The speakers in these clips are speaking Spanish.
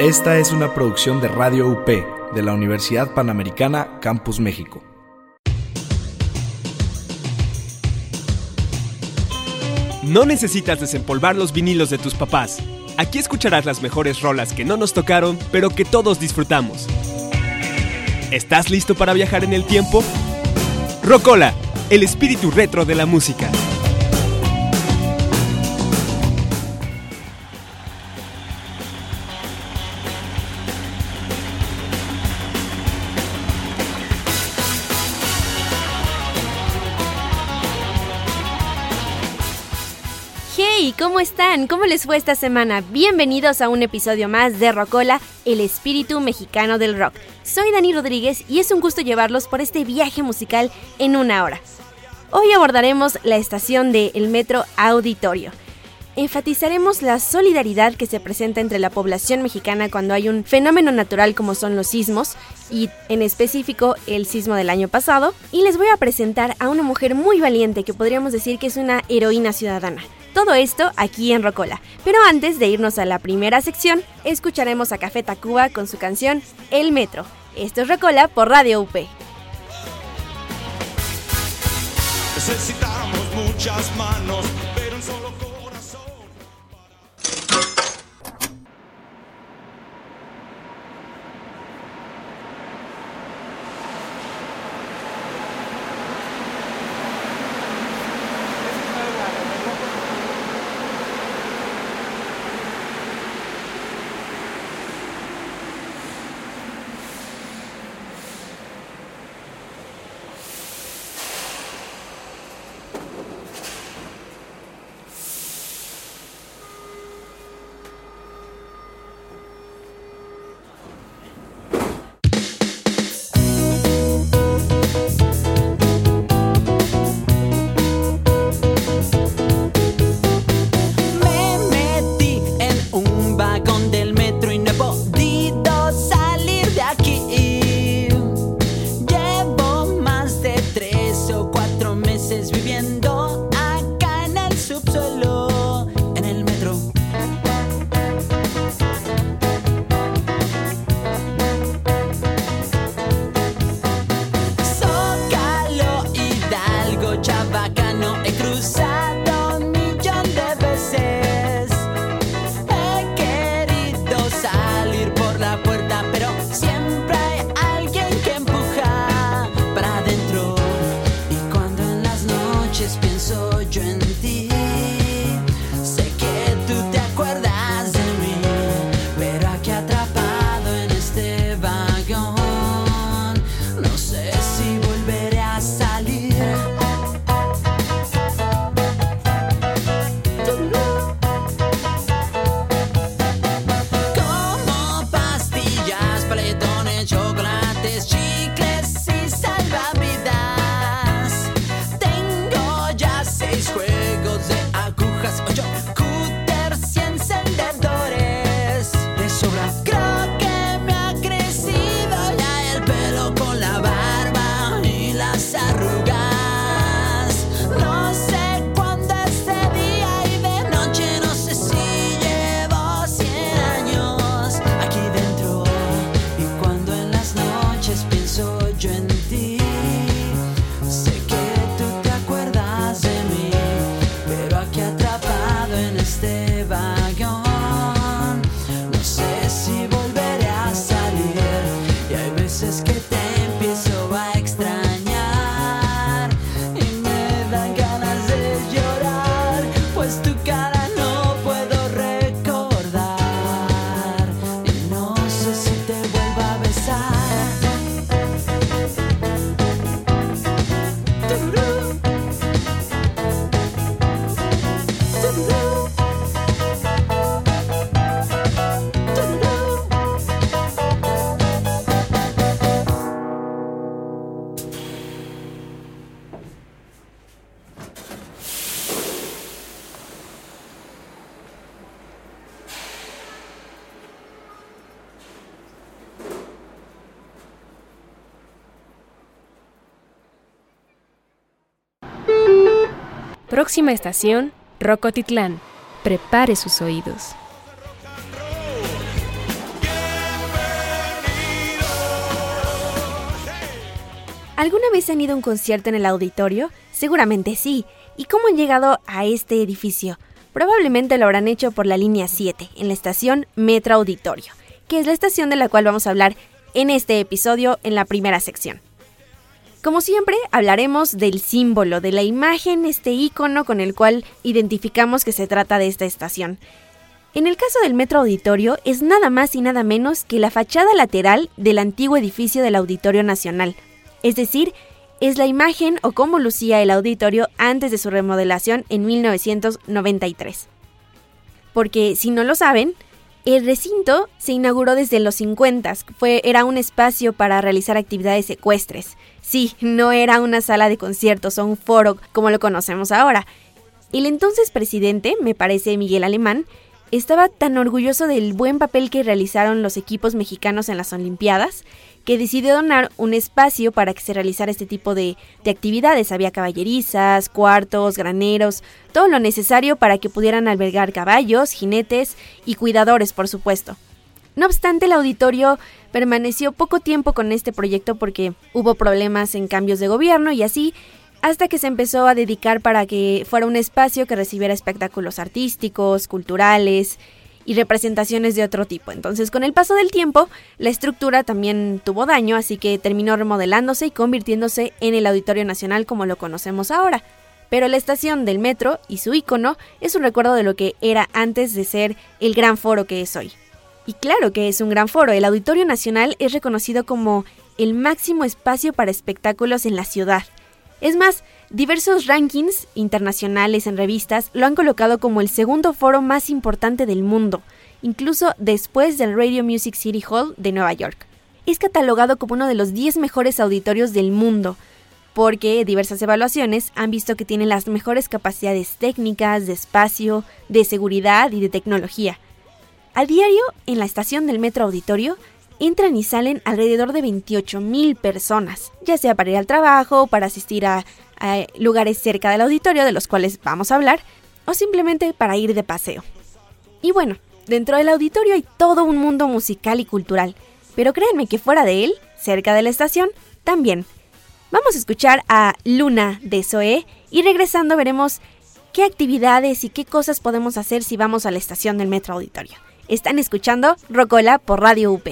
Esta es una producción de Radio UP de la Universidad Panamericana Campus México. No necesitas desempolvar los vinilos de tus papás. Aquí escucharás las mejores rolas que no nos tocaron, pero que todos disfrutamos. ¿Estás listo para viajar en el tiempo? Rocola, el espíritu retro de la música. ¿Cómo están? ¿Cómo les fue esta semana? Bienvenidos a un episodio más de Rocola, el espíritu mexicano del rock. Soy Dani Rodríguez y es un gusto llevarlos por este viaje musical en una hora. Hoy abordaremos la estación de El Metro Auditorio. Enfatizaremos la solidaridad que se presenta entre la población mexicana cuando hay un fenómeno natural como son los sismos, y en específico el sismo del año pasado, y les voy a presentar a una mujer muy valiente que podríamos decir que es una heroína ciudadana. Todo esto aquí en Rocola. Pero antes de irnos a la primera sección, escucharemos a Café Tacuba con su canción El Metro. Esto es Rocola por Radio UP. Necesitamos muchas manos, Próxima estación, Rocotitlán. Prepare sus oídos. ¿Alguna vez han ido a un concierto en el auditorio? Seguramente sí. ¿Y cómo han llegado a este edificio? Probablemente lo habrán hecho por la línea 7, en la estación Metro Auditorio, que es la estación de la cual vamos a hablar en este episodio en la primera sección. Como siempre, hablaremos del símbolo, de la imagen, este icono con el cual identificamos que se trata de esta estación. En el caso del Metro Auditorio es nada más y nada menos que la fachada lateral del antiguo edificio del Auditorio Nacional, es decir, es la imagen o cómo lucía el auditorio antes de su remodelación en 1993. Porque si no lo saben, el recinto se inauguró desde los 50, fue, era un espacio para realizar actividades ecuestres. Sí, no era una sala de conciertos o un foro como lo conocemos ahora. El entonces presidente, me parece Miguel Alemán, estaba tan orgulloso del buen papel que realizaron los equipos mexicanos en las Olimpiadas que decidió donar un espacio para que se realizara este tipo de, de, actividades. Había caballerizas, cuartos, graneros, todo lo necesario para que pudieran albergar caballos, jinetes y cuidadores, por supuesto. No obstante, el auditorio permaneció poco tiempo con este proyecto porque hubo problemas en cambios de gobierno y así hasta que se empezó a dedicar para que fuera un espacio que recibiera espectáculos artísticos, culturales y representaciones de otro tipo. Entonces, con el paso del tiempo, la estructura también tuvo daño, así que terminó remodelándose y convirtiéndose en el Auditorio Nacional como lo conocemos ahora. Pero la estación del metro y su icono es un recuerdo de lo que era antes de ser el gran foro que es hoy. Y claro que es un gran foro, el Auditorio Nacional es reconocido como el máximo espacio para espectáculos en la ciudad. Es más, diversos rankings internacionales en revistas lo han colocado como el segundo foro más importante del mundo, incluso después del Radio Music City Hall de Nueva York. Es catalogado como uno de los 10 mejores auditorios del mundo, porque diversas evaluaciones han visto que tiene las mejores capacidades técnicas, de espacio, de seguridad y de tecnología. A diario, en la estación del Metro Auditorio, entran y salen alrededor de 28 mil personas, ya sea para ir al trabajo, para asistir a, lugares cerca del auditorio de los cuales vamos a hablar, o simplemente para ir de paseo. Y bueno, dentro del auditorio hay todo un mundo musical y cultural, pero créanme que fuera de él, cerca de la estación, también. Vamos a escuchar a Luna de Zoe y regresando veremos qué actividades y qué cosas podemos hacer si vamos a la estación del Metro Auditorio. Están escuchando Rocola por Radio UP.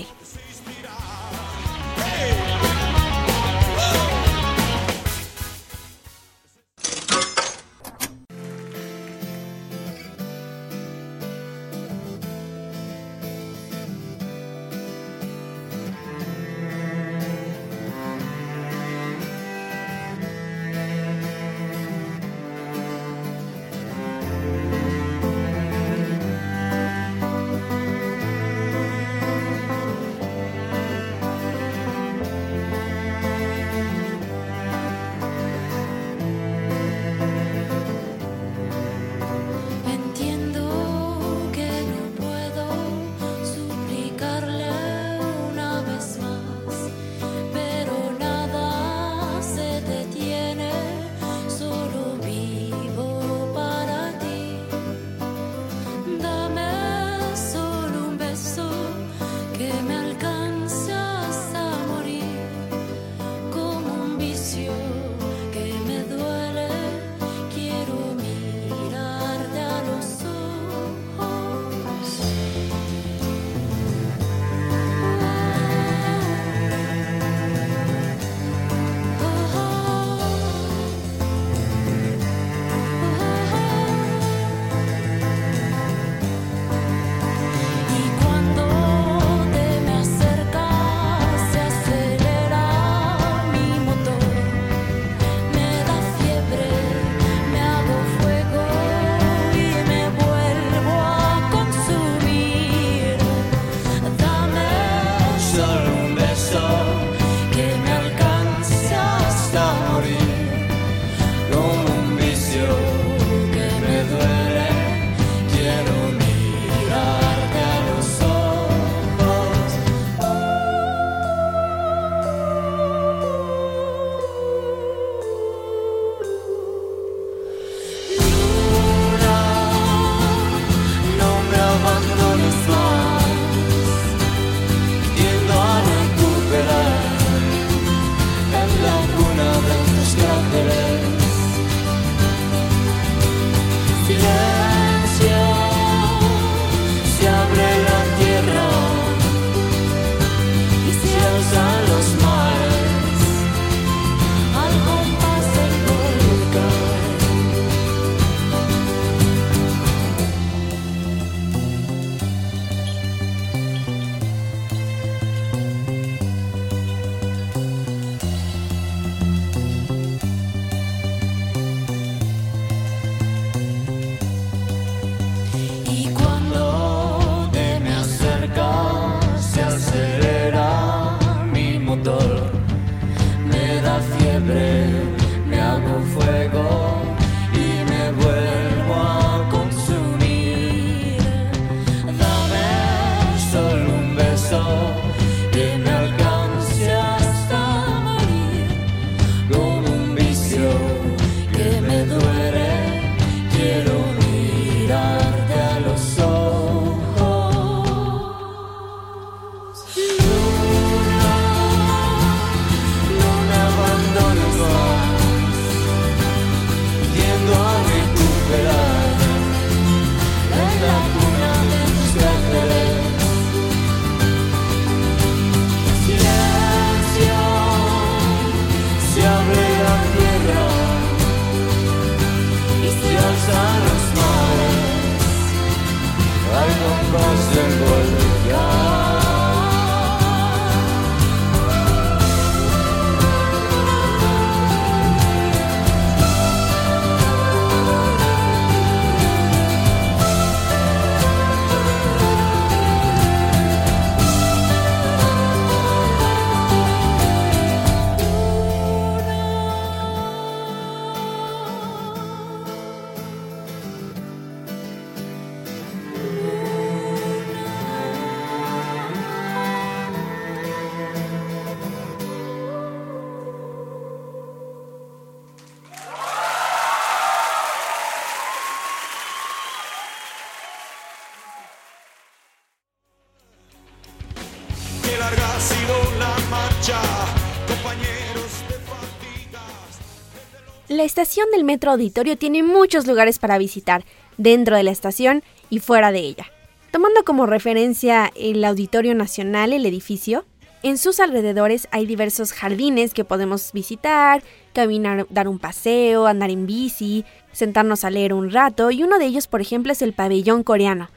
La estación del Metro Auditorio tiene muchos lugares para visitar, dentro de la estación y fuera de ella. Tomando como referencia el Auditorio Nacional, el edificio, en sus alrededores hay diversos jardines que podemos visitar, caminar, dar un paseo, andar en bici, sentarnos a leer un rato y uno de ellos, por ejemplo, es el pabellón coreano.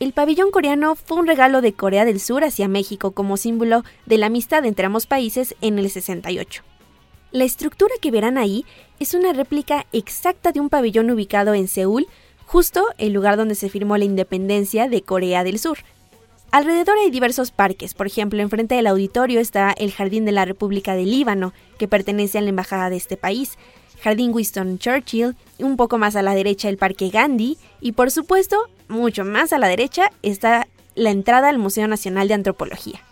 El pabellón coreano fue un regalo de Corea del Sur hacia México como símbolo de la amistad entre ambos países en el 68. La estructura que verán ahí es una réplica exacta de un pabellón ubicado en Seúl, justo el lugar donde se firmó la independencia de Corea del Sur. Alrededor hay diversos parques, por ejemplo, enfrente del auditorio está el Jardín de la República del Líbano, que pertenece a la embajada de este país, Jardín Winston Churchill, un poco más a la derecha el Parque Gandhi y por supuesto, mucho más a la derecha está la entrada al Museo Nacional de Antropología.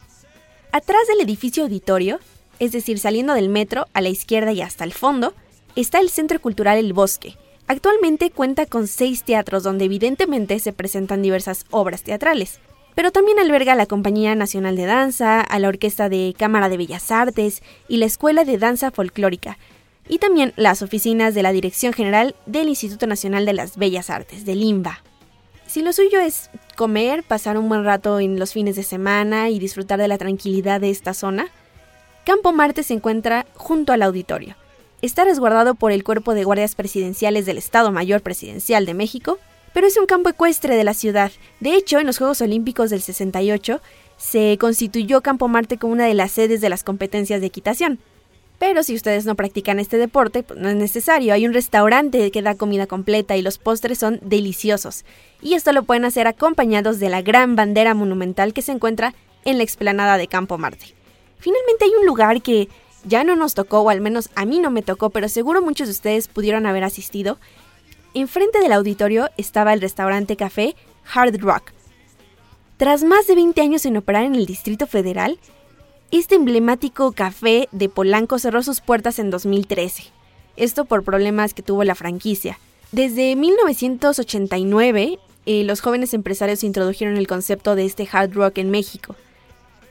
Atrás del edificio auditorio, es decir, saliendo del metro a la izquierda y hasta el fondo, está el Centro Cultural El Bosque. Actualmente cuenta con seis teatros donde evidentemente se presentan diversas obras teatrales pero también alberga a la Compañía Nacional de Danza, a la Orquesta de Cámara de Bellas Artes y la Escuela de Danza Folclórica, y también las oficinas de la Dirección General del Instituto Nacional de las Bellas Artes, del INBA. Si lo suyo es comer, pasar un buen rato en los fines de semana y disfrutar de la tranquilidad de esta zona, Campo Marte se encuentra junto al auditorio. Está resguardado por el Cuerpo de Guardias Presidenciales del Estado Mayor Presidencial de México pero es un campo ecuestre de la ciudad. De hecho, en los Juegos Olímpicos del 68 se constituyó Campo Marte como una de las sedes de las competencias de equitación. Pero si ustedes no practican este deporte, pues no es necesario. Hay un restaurante que da comida completa y los postres son deliciosos. Y esto lo pueden hacer acompañados de la gran bandera monumental que se encuentra en la explanada de Campo Marte. Finalmente hay un lugar que ya no nos tocó, o al menos a mí no me tocó, pero seguro muchos de ustedes pudieron haber asistido, enfrente del auditorio estaba el restaurante café Hard Rock. Tras más de 20 años en operar en el Distrito Federal, este emblemático café de Polanco cerró sus puertas en 2013. Esto por problemas que tuvo la franquicia. Desde 1989, eh, los jóvenes empresarios introdujeron el concepto de este hard rock en México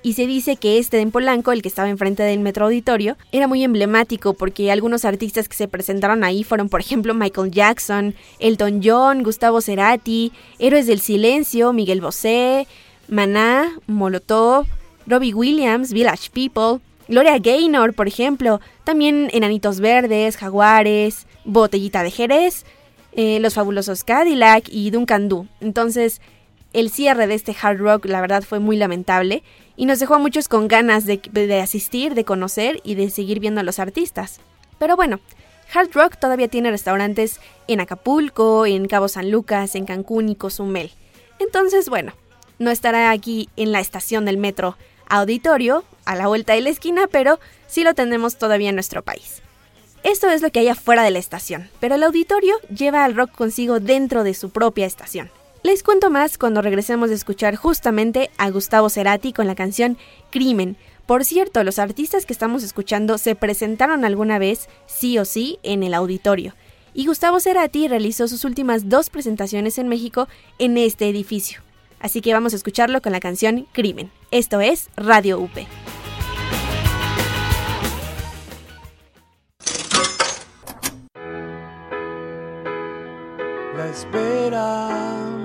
y se dice que este en Polanco, el que estaba enfrente del Metro Auditorio, era muy emblemático porque algunos artistas que se presentaron ahí fueron, por ejemplo, Michael Jackson, Elton John, Gustavo Cerati, Héroes del Silencio, Miguel Bosé, Maná, Molotov, Robbie Williams, Village People, Gloria Gaynor, por ejemplo, también Enanitos Verdes, Jaguares, Botellita de Jerez, eh, Los Fabulosos Cadillac y Duncan Du. Entonces, el cierre de este hard rock, la verdad, fue muy lamentable y nos dejó a muchos con ganas de, asistir, de conocer y de seguir viendo a los artistas. Pero bueno, Hard Rock todavía tiene restaurantes en Acapulco, en Cabo San Lucas, en Cancún y Cozumel. Entonces, bueno, no estará aquí en la estación del metro auditorio, a la vuelta de la esquina, pero sí lo tenemos todavía en nuestro país. Esto es lo que hay afuera de la estación, pero el auditorio lleva al rock consigo dentro de su propia estación. Les cuento más cuando regresemos a escuchar justamente a Gustavo Cerati con la canción Crimen. Por cierto, los artistas que estamos escuchando se presentaron alguna vez, sí o sí, en el auditorio. Y Gustavo Cerati realizó sus últimas dos presentaciones en México en este edificio. Así que vamos a escucharlo con la canción Crimen. Esto es Radio UP. La espera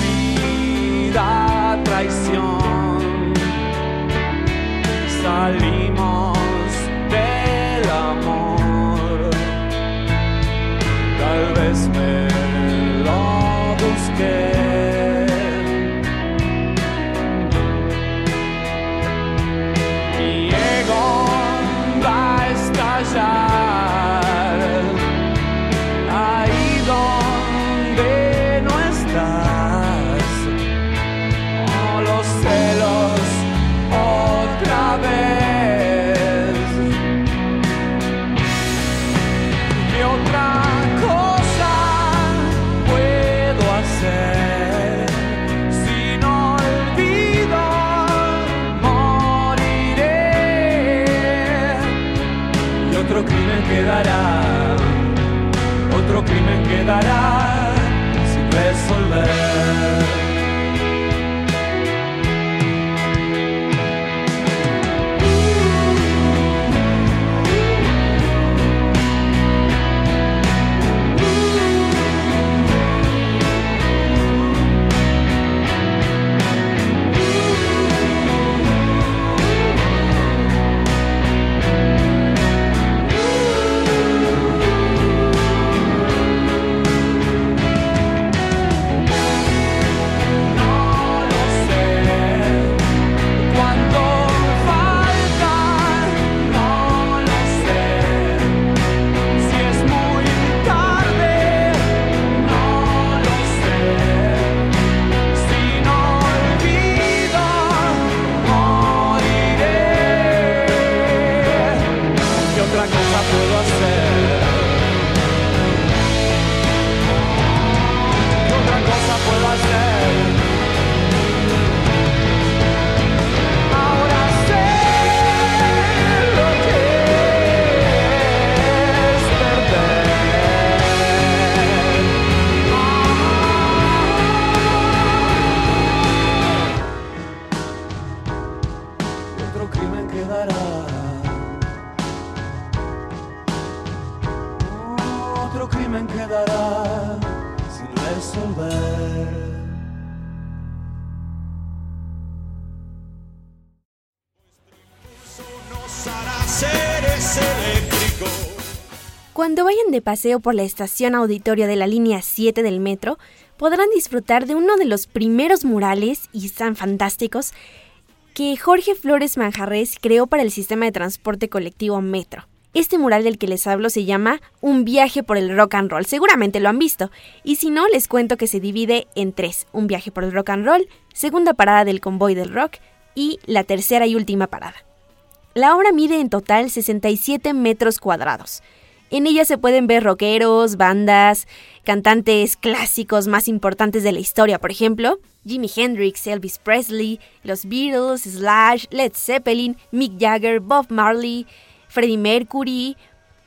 Paseo por la estación auditoria de la línea 7 del metro, podrán disfrutar de uno de los primeros murales, y están fantásticos, que Jorge Flores Manjarres creó para el sistema de transporte colectivo Metro. Este mural del que les hablo se llama Un viaje por el rock and roll, seguramente lo han visto, y si no, les cuento que se divide en tres, un viaje por el rock and roll, segunda parada del convoy del rock y la tercera y última parada. La obra mide en total 67 metros cuadrados. En ella se pueden ver rockeros, bandas, cantantes clásicos más importantes de la historia, por ejemplo, Jimi Hendrix, Elvis Presley, los Beatles, Slash, Led Zeppelin, Mick Jagger, Bob Marley, Freddie Mercury,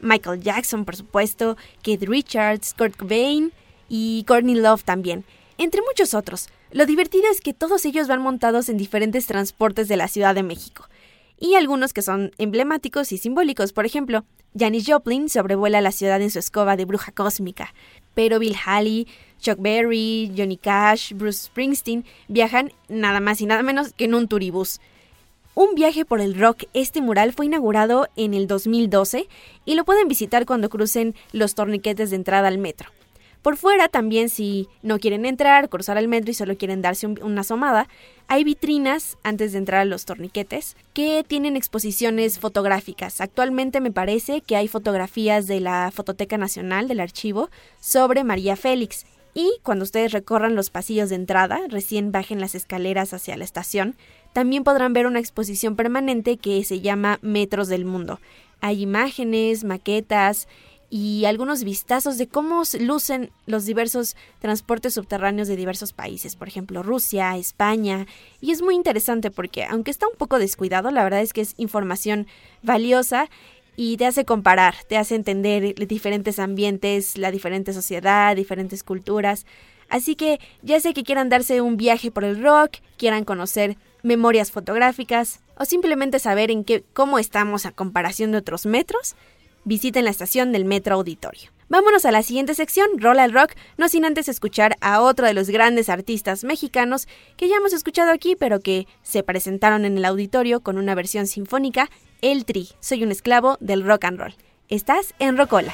Michael Jackson, por supuesto, Keith Richards, Kurt Cobain y Courtney Love también, entre muchos otros. Lo divertido es que todos ellos van montados en diferentes transportes de la Ciudad de México y algunos que son emblemáticos y simbólicos. Por ejemplo, Janis Joplin sobrevuela la ciudad en su escoba de bruja cósmica, pero Bill Haley, Chuck Berry, Johnny Cash, Bruce Springsteen viajan nada más y nada menos que en un turibús. Un viaje por el rock, este mural fue inaugurado en el 2012 y lo pueden visitar cuando crucen los torniquetes de entrada al metro. Por fuera también si no quieren entrar, cruzar el metro y solo quieren darse un- una asomada, hay vitrinas antes de entrar a los torniquetes que tienen exposiciones fotográficas. Actualmente me parece que hay fotografías de la Fototeca Nacional del archivo sobre María Félix. Y cuando ustedes recorran los pasillos de entrada, recién bajen las escaleras hacia la estación, también podrán ver una exposición permanente que se llama Metros del Mundo. Hay imágenes, maquetas y algunos vistazos de cómo lucen los diversos transportes subterráneos de diversos países, por ejemplo Rusia, España, y es muy interesante porque aunque está un poco descuidado, la verdad es que es información valiosa y te hace comparar, te hace entender diferentes ambientes, la diferente sociedad, diferentes culturas. Así que ya sea que quieran darse un viaje por el rock, quieran conocer memorias fotográficas o simplemente saber en qué cómo estamos a comparación de otros metros, visiten la estación del Metro Auditorio. Vámonos a la siguiente sección, Roll al Rock, no sin antes escuchar a otro de los grandes artistas mexicanos que ya hemos escuchado aquí, pero que se presentaron en el auditorio con una versión sinfónica, El Tri, Soy un esclavo del rock and roll. Estás en Rocola.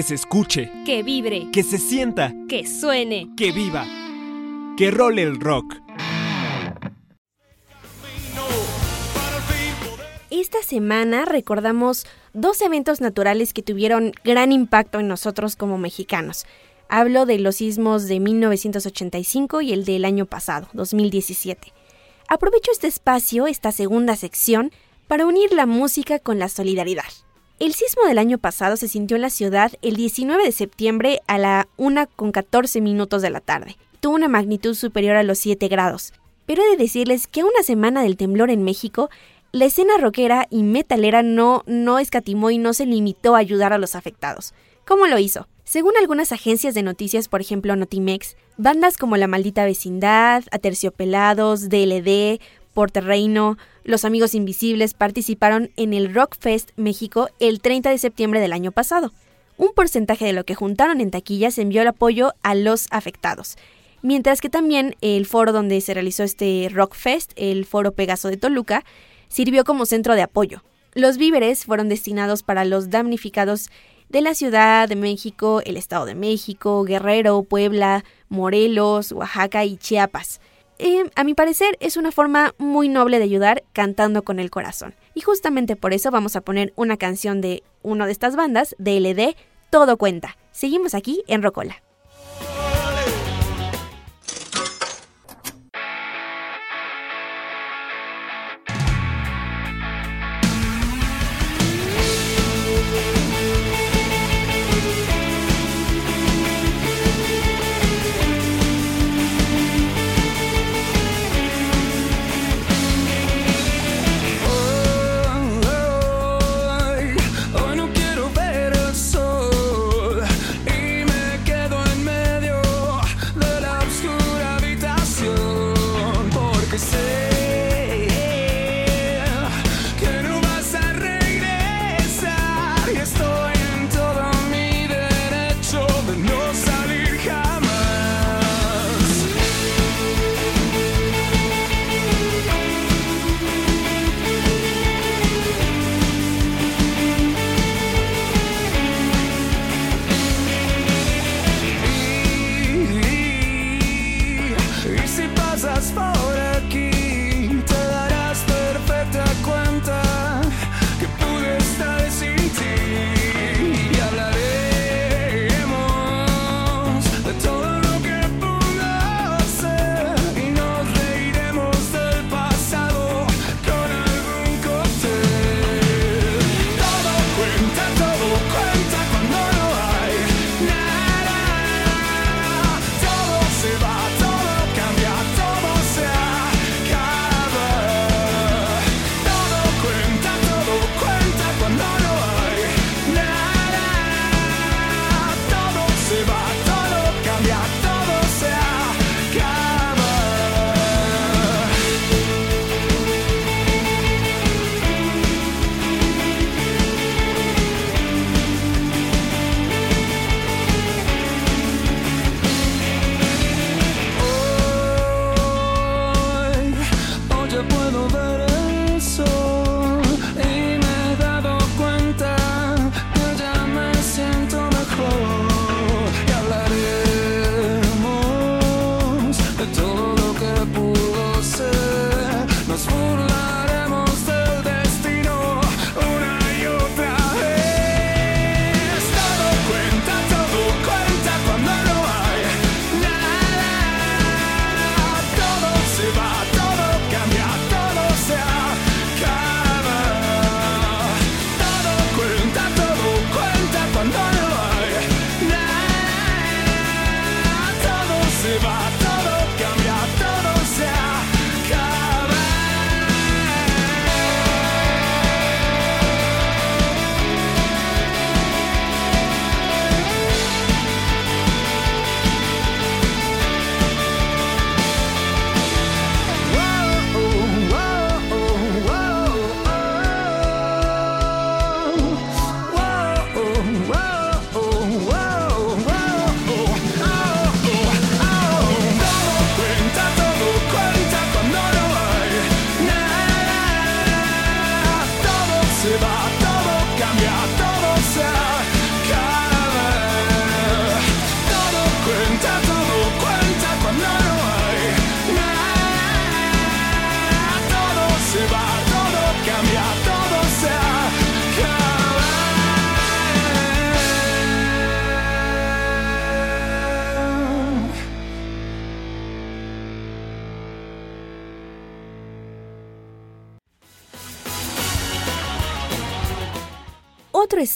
Que se escuche, Que vibre, que se sienta, que suene. que viva. Que role el rock. Esta semana recordamos dos eventos naturales que tuvieron gran impacto en nosotros como mexicanos. Hablo de los sismos de 1985 y el del año pasado, 2017. Aprovecho este espacio, esta segunda sección, para unir la música con la solidaridad. El sismo del año pasado se sintió en la ciudad el 19 de septiembre a la 1 con 14 minutos de la tarde. Tuvo una magnitud superior a los 7 grados. Pero he de decirles que a una semana del temblor en México, la escena rockera y metalera no, no escatimó y no se limitó a ayudar a los afectados. ¿Cómo lo hizo? Según algunas agencias de noticias, por ejemplo Notimex, bandas como La Maldita Vecindad, Aterciopelados, DLD, Porterreino, Los Amigos Invisibles participaron en el Rockfest México el 30 de septiembre del año pasado. Un porcentaje de lo que juntaron en taquilla se envió el apoyo a los afectados. Mientras que también el foro donde se realizó este Rockfest, el Foro Pegaso de Toluca, sirvió como centro de apoyo. Los víveres fueron destinados para los damnificados de la Ciudad de México, el Estado de México, Guerrero, Puebla, Morelos, Oaxaca y Chiapas. Eh, a mi parecer es una forma muy noble de ayudar cantando con el corazón. Y justamente por eso vamos a poner una canción de una de estas bandas, DLD, Todo Cuenta. Seguimos aquí en Rocola.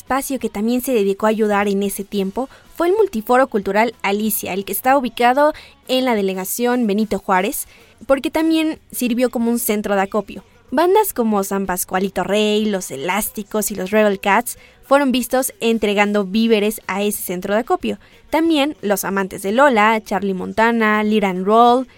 Espacio que también se dedicó a ayudar en ese tiempo fue el Multiforo Cultural Alicia, el que está ubicado en la delegación Benito Juárez, porque también sirvió como un centro de acopio. Bandas como San Pascualito Rey, Los Elásticos y los Rebel Cats fueron vistos entregando víveres a ese centro de acopio. También Los Amantes de Lola, Charlie Montana, Liran Roll,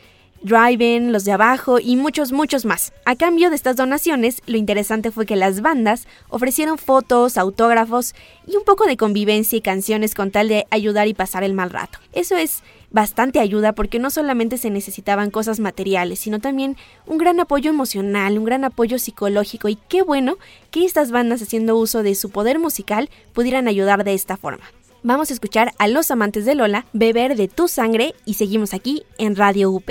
Drive-In, Los de Abajo y muchos, muchos más. A cambio de estas donaciones, lo interesante fue que las bandas ofrecieron fotos, autógrafos y un poco de convivencia y canciones con tal de ayudar y pasar el mal rato. Eso es bastante ayuda porque no solamente se necesitaban cosas materiales, sino también un gran apoyo emocional, un gran apoyo psicológico y qué bueno que estas bandas haciendo uso de su poder musical pudieran ayudar de esta forma. Vamos a escuchar a los amantes de Lola beber de tu sangre y seguimos aquí en Radio UP.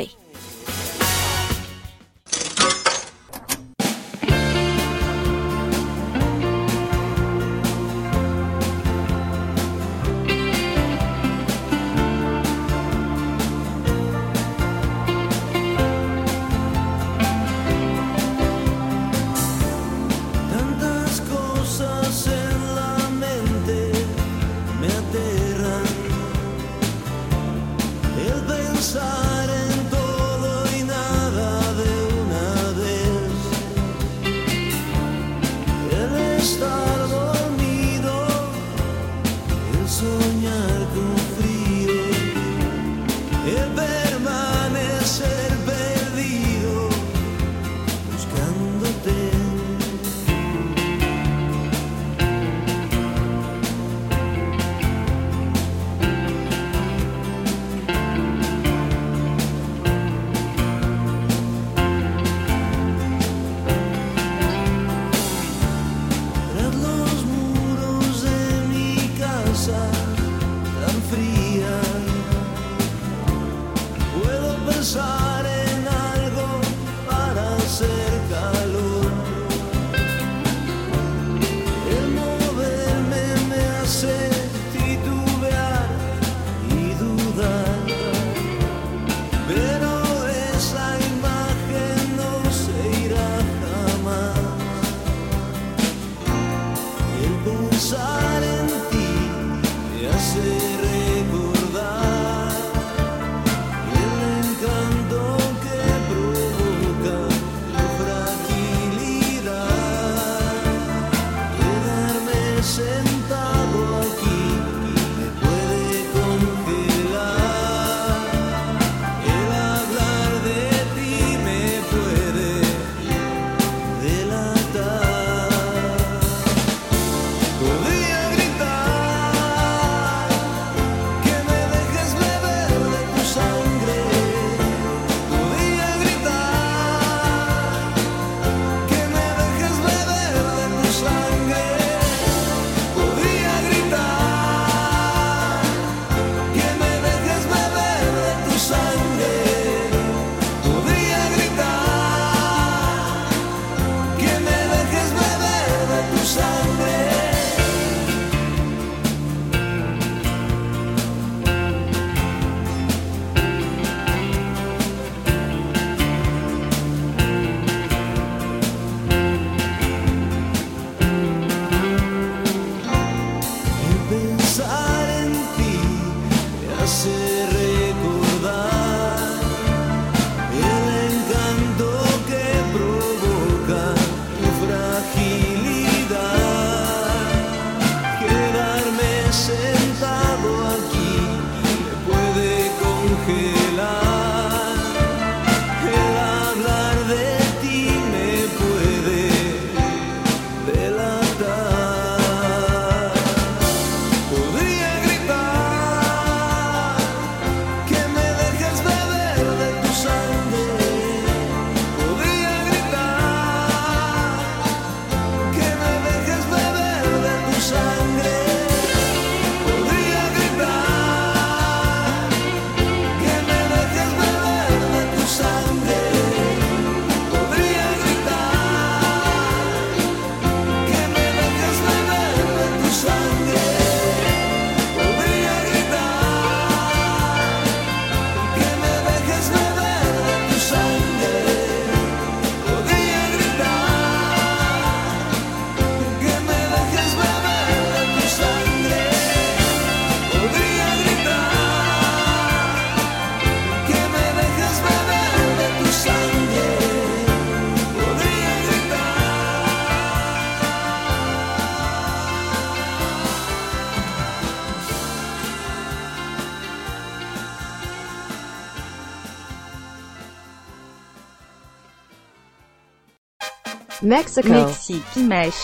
Mexico. México.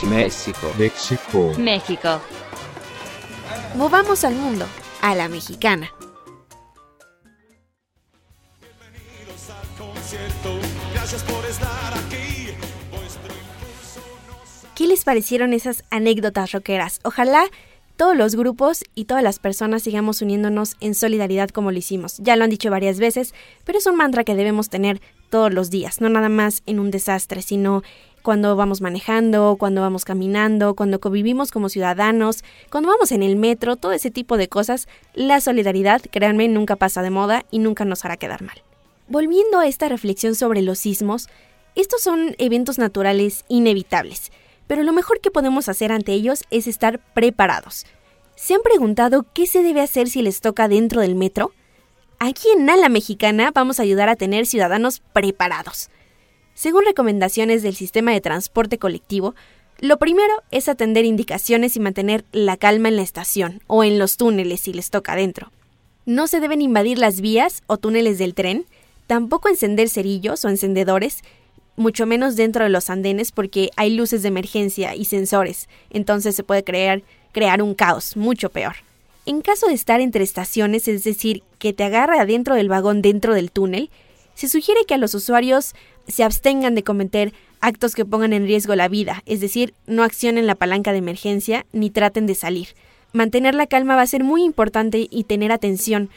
México. México. México. Movamos al mundo, a la mexicana. Bienvenidos al concierto. Gracias por estar aquí. Vuestro impulso nos ¿Qué les parecieron esas anécdotas rockeras? Ojalá todos los grupos y todas las personas sigamos uniéndonos en solidaridad como lo hicimos. Ya lo han dicho varias veces, pero es un mantra que debemos tener todos los días, no nada más en un desastre, sino cuando vamos manejando, cuando vamos caminando, cuando convivimos como ciudadanos, cuando vamos en el metro, todo ese tipo de cosas, la solidaridad, créanme, nunca pasa de moda y nunca nos hará quedar mal. Volviendo a esta reflexión sobre los sismos, estos son eventos naturales inevitables, pero lo mejor que podemos hacer ante ellos es estar preparados. ¿Se han preguntado qué se debe hacer si les toca dentro del metro? Aquí en Ala Mexicana vamos a ayudar a tener ciudadanos preparados. Según recomendaciones del sistema de transporte colectivo, lo primero es atender indicaciones y mantener la calma en la estación o en los túneles si les toca dentro. No se deben invadir las vías o túneles del tren, tampoco encender cerillos o encendedores, mucho menos dentro de los andenes porque hay luces de emergencia y sensores, entonces se puede crear, crear un caos mucho peor. En caso de estar entre estaciones, es decir, que te agarre adentro del vagón dentro del túnel, se sugiere que a los usuarios se abstengan de cometer actos que pongan en riesgo la vida, es decir, no accionen la palanca de emergencia ni traten de salir. Mantener la calma va a ser muy importante y tener atención,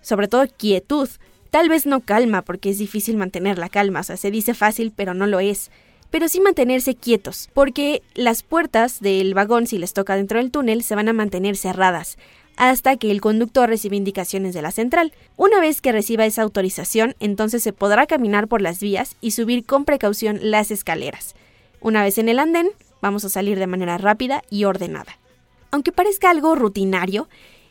sobre todo quietud. Tal vez no calma, porque es difícil mantener la calma, o sea, se dice fácil, pero no lo es. Pero sí mantenerse quietos, porque las puertas del vagón, si les toca dentro del túnel, se van a mantener cerradas hasta que el conductor reciba indicaciones de la central. Una vez que reciba esa autorización, entonces se podrá caminar por las vías y subir con precaución las escaleras. Una vez en el andén, vamos a salir de manera rápida y ordenada. Aunque parezca algo rutinario,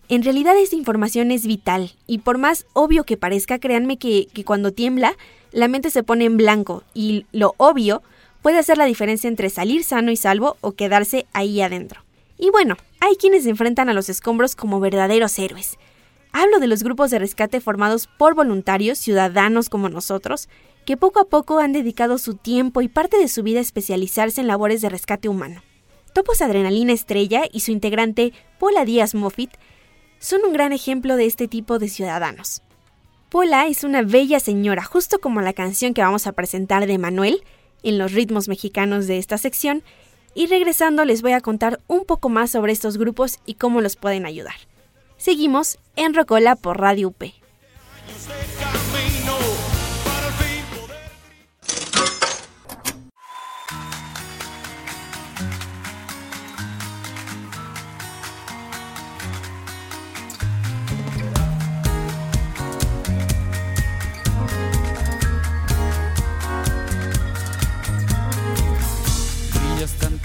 en realidad esta información es vital y por más obvio que parezca, créanme que, que cuando tiembla, la mente se pone en blanco y lo obvio puede hacer la diferencia entre salir sano y salvo o quedarse ahí adentro. Y bueno, hay quienes enfrentan a los escombros como verdaderos héroes. Hablo de los grupos de rescate formados por voluntarios, ciudadanos como nosotros, que poco a poco han dedicado su tiempo y parte de su vida a especializarse en labores de rescate humano. Topos Adrenalina Estrella y su integrante Paula Díaz Moffitt son un gran ejemplo de este tipo de ciudadanos. Paula es una bella señora, justo como la canción que vamos a presentar de Manuel, en los ritmos mexicanos de esta sección, y regresando les voy a contar un poco más sobre estos grupos y cómo los pueden ayudar. Seguimos en Rocola por Radio UP.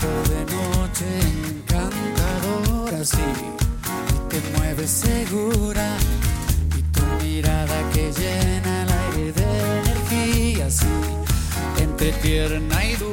De noche, encantadora, sí. Y te mueves segura. Y tu mirada que llena el aire de energía, sí. Entre tierna y dura.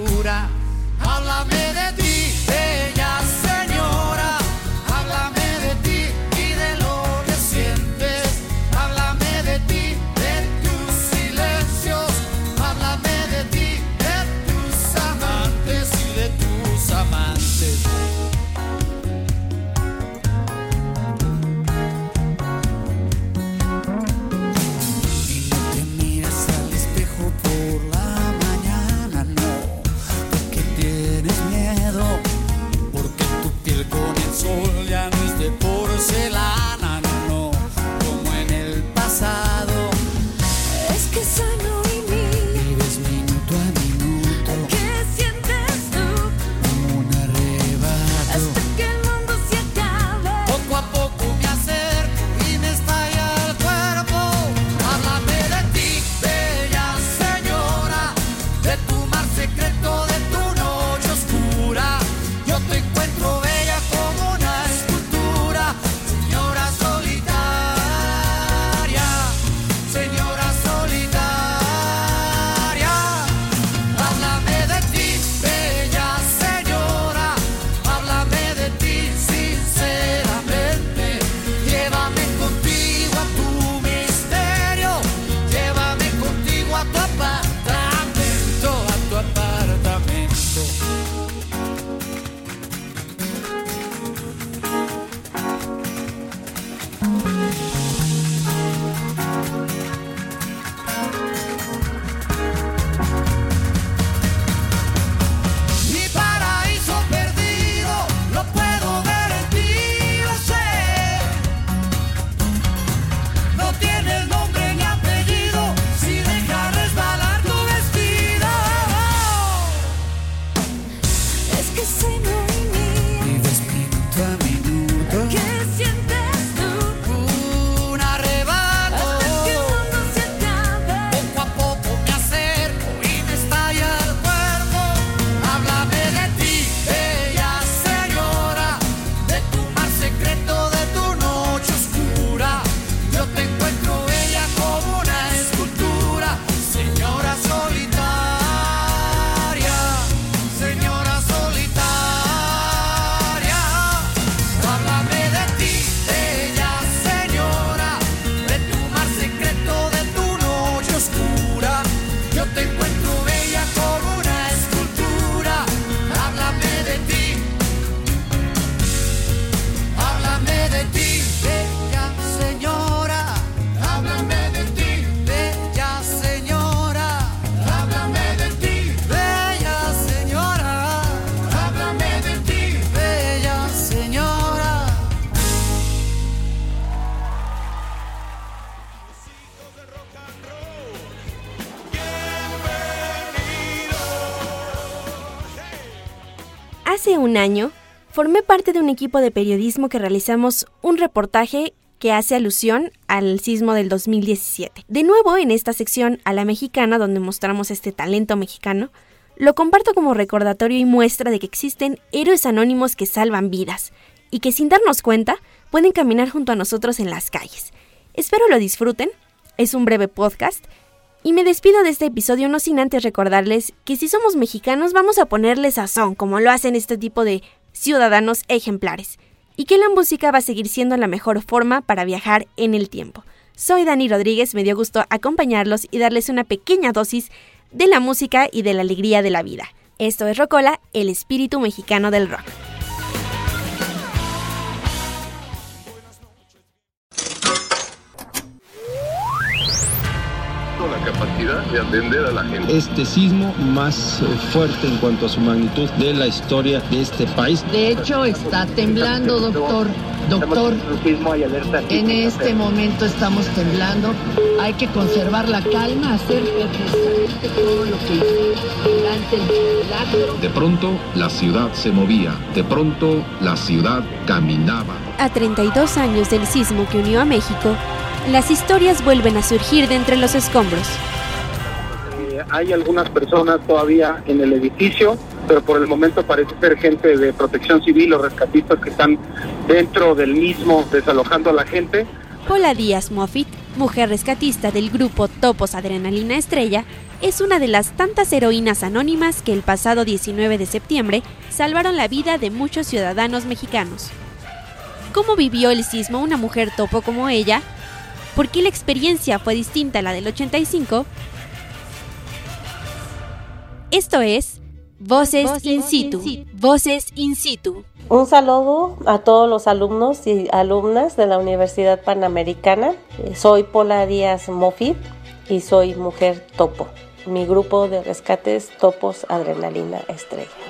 Un año, formé parte de un equipo de periodismo que realizamos un reportaje que hace alusión al sismo del 2017. De nuevo, en esta sección a la mexicana, donde mostramos este talento mexicano, lo comparto como recordatorio y muestra de que existen héroes anónimos que salvan vidas y que sin darnos cuenta pueden caminar junto a nosotros en las calles. Espero lo disfruten, es un breve podcast y me despido de este episodio no sin antes recordarles que si somos mexicanos vamos a ponerle sazón como lo hacen este tipo de ciudadanos ejemplares y que la música va a seguir siendo la mejor forma para viajar en el tiempo. Soy Dani Rodríguez, me dio gusto acompañarlos y darles una pequeña dosis de la música y de la alegría de la vida. Esto es Rocola, el espíritu mexicano del rock. Capacidad de atender a la gente. Este sismo más eh, fuerte en cuanto a su magnitud de la historia de este país. De hecho, está temblando, doctor. Doctor, en este momento estamos temblando. Hay que conservar la calma, hacer todo lo que durante el milagro. De pronto, la ciudad se movía. De pronto, la ciudad caminaba. A 32 años del sismo que unió a México, las historias vuelven a surgir de entre los escombros. Eh, hay algunas personas todavía en el edificio, pero por el momento parece ser gente de protección civil o rescatistas que están dentro del mismo desalojando a la gente. Paula Díaz Moffitt, mujer rescatista del grupo Topos Adrenalina Estrella, es una de las tantas heroínas anónimas que el pasado 19 de septiembre salvaron la vida de muchos ciudadanos mexicanos. ¿Cómo vivió el sismo una mujer topo como ella? ¿Por qué la experiencia fue distinta a la del 85? Esto es Voces, in, situ. Voces in situ. Un saludo a todos los alumnos y alumnas de la Universidad Panamericana. Soy Pola Díaz Mofit y soy mujer topo. Mi grupo de rescates Topos Adrenalina Estrella.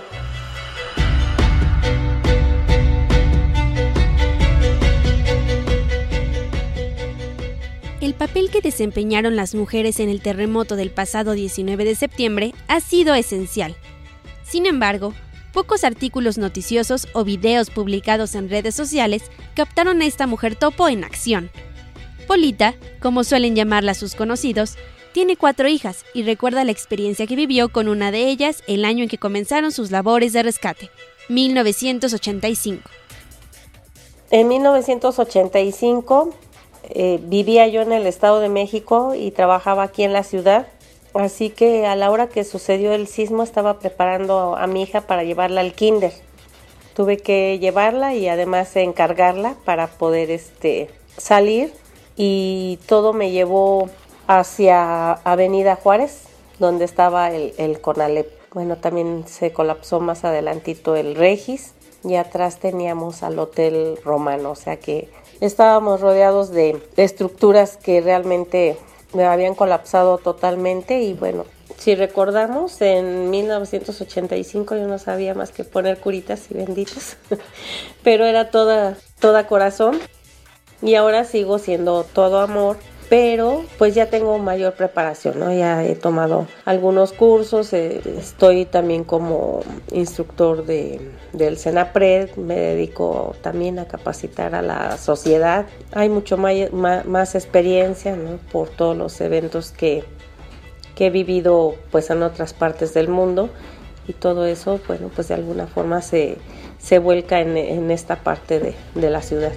El papel que desempeñaron las mujeres en el terremoto del pasado 19 de septiembre ha sido esencial. Sin embargo, pocos artículos noticiosos o videos publicados en redes sociales captaron a esta mujer topo en acción. Polita, como suelen llamarla sus conocidos, tiene cuatro hijas y recuerda la experiencia que vivió con una de ellas el año en que comenzaron sus labores de rescate, 1985. En 1985 eh, vivía yo en el Estado de México y trabajaba aquí en la ciudad, así que a la hora que sucedió el sismo estaba preparando a mi hija para llevarla al kinder. Tuve que llevarla y además encargarla para poder este, salir y todo me llevó hacia Avenida Juárez, donde estaba el, el Conalep. Bueno, también se colapsó más adelantito el Regis y atrás teníamos al Hotel Romano, o sea que estábamos rodeados de, estructuras que realmente me habían colapsado totalmente y bueno, si recordamos, en 1985 yo no sabía más que poner curitas y benditas, pero era toda, toda corazón y ahora sigo siendo todo amor pero pues ya tengo mayor preparación, ¿no? Ya he tomado algunos cursos, eh, estoy también como instructor de, del CENAPRED, me dedico también a capacitar a la sociedad. Hay mucho más, más, experiencia, ¿no? Por todos los eventos que, que he vivido pues en otras partes del mundo y todo eso, bueno, pues de alguna forma se, se vuelca en, en esta parte de, de la ciudad.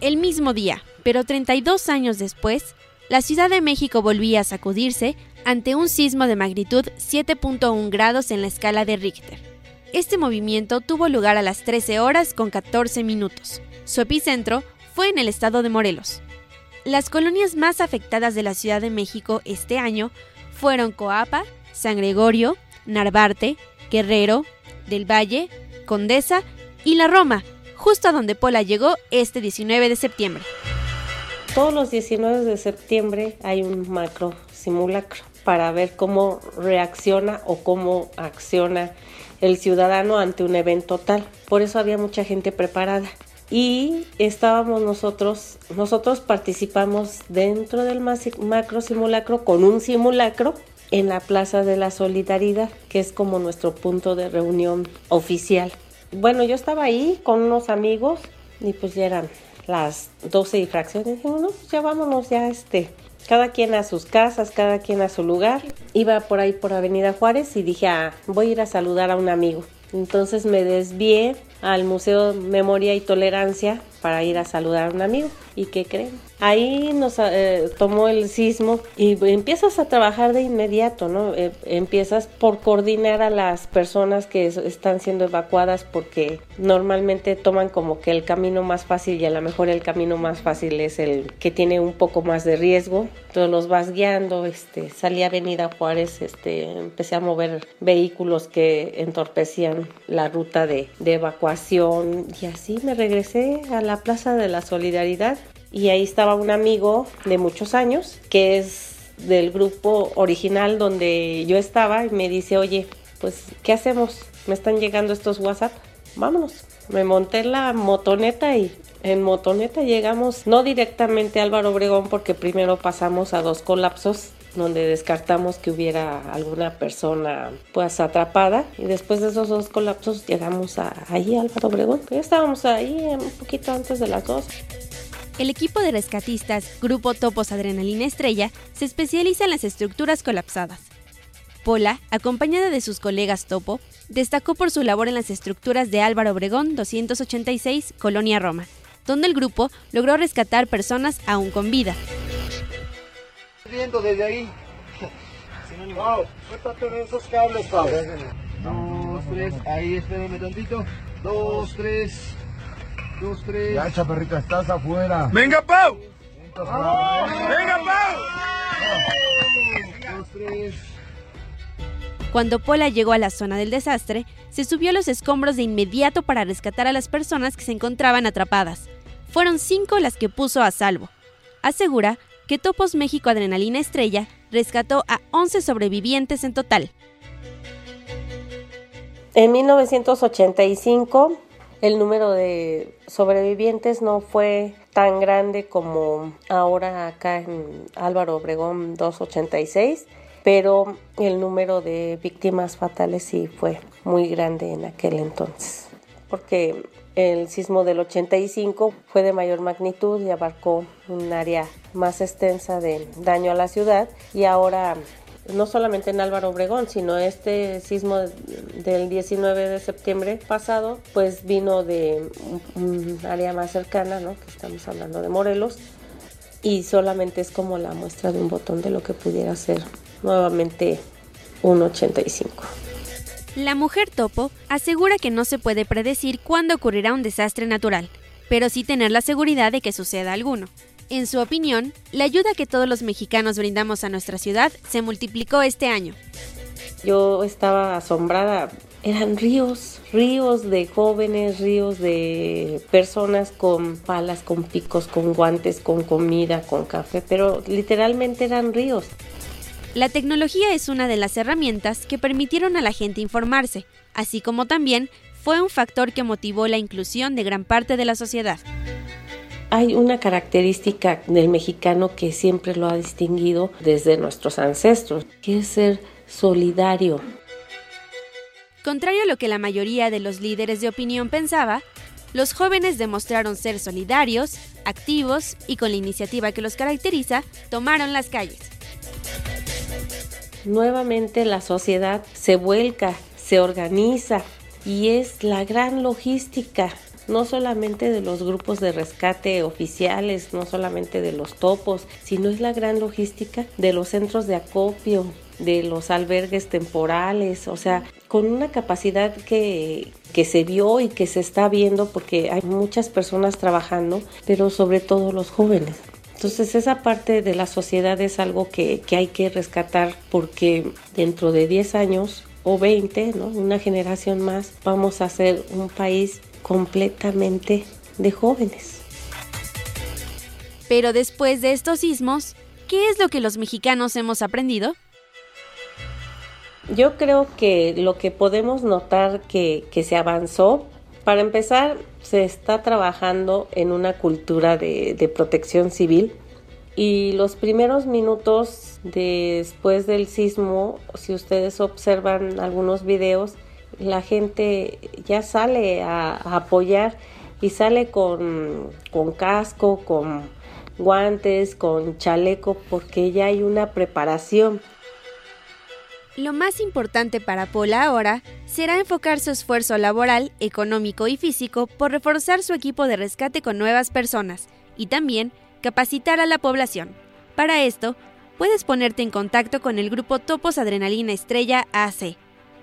El mismo día, pero 32 años después, la Ciudad de México volvía a sacudirse ante un sismo de magnitud 7.1 grados en la escala de Richter. Este movimiento tuvo lugar a las 13 horas con 14 minutos. Su epicentro fue en el estado de Morelos. Las colonias más afectadas de la Ciudad de México este año fueron Coapa, San Gregorio, Narvarte, Guerrero, Del Valle, Condesa y La Roma, justo a donde Pola llegó este 19 de septiembre todos los 19 de septiembre hay un macro simulacro para ver cómo reacciona o cómo acciona el ciudadano ante un evento tal. Por eso había mucha gente preparada. Y estábamos nosotros, nosotros participamos dentro del macro simulacro con un simulacro en la Plaza de la Solidaridad, que es como nuestro punto de reunión oficial. Bueno, yo estaba ahí con unos amigos y pues ya eran las 12 y. Dijimos, no, pues ya vámonos, ya este, cada quien a sus casas, cada quien a su lugar. Iba por ahí por Avenida Juárez y dije, ah, voy a ir a saludar a un amigo. Entonces me desvié al Museo Memoria y Tolerancia para ir a saludar a un amigo. ¿Y qué creen? Ahí nos eh, tomó el sismo y empiezas a trabajar de inmediato, ¿no? Eh, empiezas por coordinar a las personas que están siendo evacuadas porque normalmente toman como que el camino más fácil y a lo mejor el camino más fácil es el que tiene un poco más de riesgo. Entonces los vas guiando, este, salí a Avenida Juárez, este, empecé a mover vehículos que entorpecían la ruta de, de evacuación y así me regresé a la Plaza de la Solidaridad y ahí estaba un amigo de muchos años que es del grupo original donde yo estaba y me dice, oye, pues, ¿qué hacemos? Me están llegando estos WhatsApp, vámonos. Me monté la motoneta y en motoneta llegamos no directamente a Álvaro Obregón porque primero pasamos a dos colapsos donde descartamos que hubiera alguna persona pues atrapada y después de esos dos colapsos llegamos a ahí Álvaro Obregón. Ya estábamos ahí un poquito antes de las dos. El equipo de rescatistas Grupo Topos Adrenalina Estrella se especializa en las estructuras colapsadas. Pola, acompañada de sus colegas Topo, destacó por su labor en las estructuras de Álvaro Obregón 286, Colonia Roma, donde el grupo logró rescatar personas aún con vida. Viendo desde ahí. Suéltate esos cables, Pau. Dos, tres, ahí espérame tantito. Dos, tres. Dos, tres. Ya, chaparrita, estás afuera. ¡Venga, Pau! ¡Venga, Pau! Dos, tres. Cuando Pola llegó a la zona del desastre, se subió a los escombros de inmediato para rescatar a las personas que se encontraban atrapadas. Fueron cinco las que puso a salvo. Asegura que Topos México Adrenalina Estrella rescató a 11 sobrevivientes en total. En 1985 el número de sobrevivientes no fue tan grande como ahora acá en Álvaro Obregón 286, pero el número de víctimas fatales sí fue muy grande en aquel entonces, porque el sismo del 85 fue de mayor magnitud y abarcó un área más extensa de daño a la ciudad y ahora no solamente en Álvaro Obregón, sino este sismo del 19 de septiembre pasado, pues vino de un área más cercana, ¿no? Que estamos hablando de Morelos, y solamente es como la muestra de un botón de lo que pudiera ser nuevamente un 85. La mujer topo asegura que no se puede predecir cuándo ocurrirá un desastre natural, pero sí tener la seguridad de que suceda alguno. En su opinión, la ayuda que todos los mexicanos brindamos a nuestra ciudad se multiplicó este año. Yo estaba asombrada. Eran ríos, ríos de jóvenes, ríos de personas con palas, con picos, con guantes, con comida, con café, pero literalmente eran ríos. La tecnología es una de las herramientas que permitieron a la gente informarse, así como también fue un factor que motivó la inclusión de gran parte de la sociedad hay una característica del mexicano que siempre lo ha distinguido desde nuestros ancestros, que es ser solidario. Contrario a lo que la mayoría de los líderes de opinión pensaba, los jóvenes demostraron ser solidarios, activos y con la iniciativa que los caracteriza, tomaron las calles. Nuevamente la sociedad se vuelca, se organiza y es la gran logística no solamente de los grupos de rescate oficiales, no solamente de los topos, sino es la gran logística de los centros de acopio, de los albergues temporales, o sea, con una capacidad que, que se vio y que se está viendo porque hay muchas personas trabajando, pero sobre todo los jóvenes. Entonces esa parte de la sociedad es algo que, que hay que rescatar porque dentro de 10 años o 20, ¿no? una generación más, vamos a ser un país completamente de jóvenes. Pero después de estos sismos, ¿qué es lo que los mexicanos hemos aprendido? Yo creo que lo que podemos notar que, que se avanzó, para empezar, se está trabajando en una cultura de, de protección civil Y los primeros minutos después del sismo, si ustedes observan algunos videos, la gente ya sale a, apoyar y sale con, con casco, con guantes, con chaleco, porque ya hay una preparación. Lo más importante para Pola ahora será enfocar su esfuerzo laboral, económico y físico por reforzar su equipo de rescate con nuevas personas y también capacitar a la población. Para esto, puedes ponerte en contacto con el grupo Topos Adrenalina Estrella AC.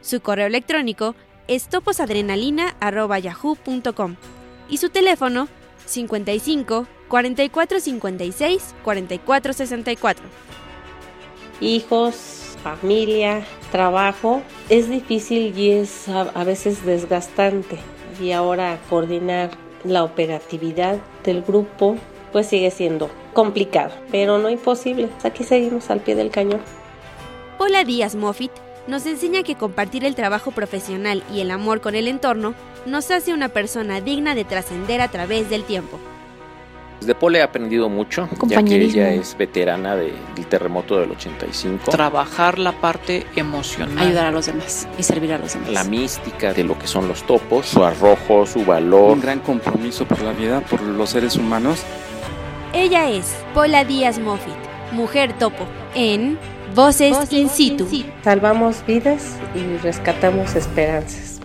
Su correo electrónico es toposadrenalina.yahoo.com y su teléfono 55 44 56 44 64. Hijos, familia, trabajo, es difícil y es a, a veces desgastante. Y ahora coordinar la operatividad del grupo pues sigue siendo complicado, pero no imposible. Aquí seguimos al pie del cañón. Paula Díaz Moffitt nos enseña que compartir el trabajo profesional y el amor con el entorno nos hace una persona digna de trascender a través del tiempo. De Pole he aprendido mucho, ya que ella es veterana de, del terremoto del 85. Trabajar la parte emocional. Ayudar a los demás y servir a los demás. La mística de lo que son los topos, su arrojo, su valor. Un gran compromiso por la vida, por los seres humanos. Ella es Paula Díaz Moffitt, mujer topo, en Voces, Voces in, situ. in situ. Salvamos vidas y rescatamos esperanzas.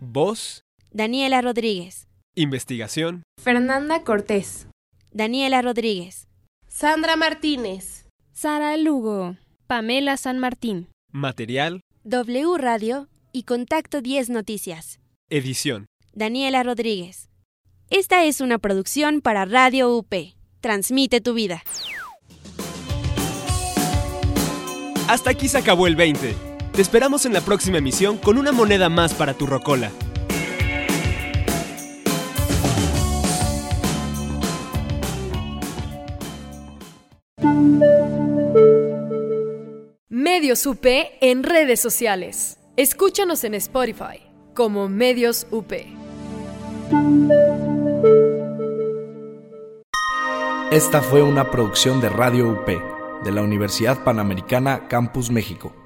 Voz. Daniela Rodríguez. Investigación. Fernanda Cortés. Daniela Rodríguez. Sandra Martínez. Sara Lugo. Pamela San Martín. Material. W Radio y Contacto 10 Noticias. Edición. Daniela Rodríguez. Esta es una producción para Radio UP. Transmite tu vida. Hasta aquí se acabó el 20. Te esperamos en la próxima emisión con una moneda más para tu rocola. Medios UP en redes sociales. Escúchanos en Spotify como Medios UP. Esta fue una producción de Radio UP de la Universidad Panamericana Campus México.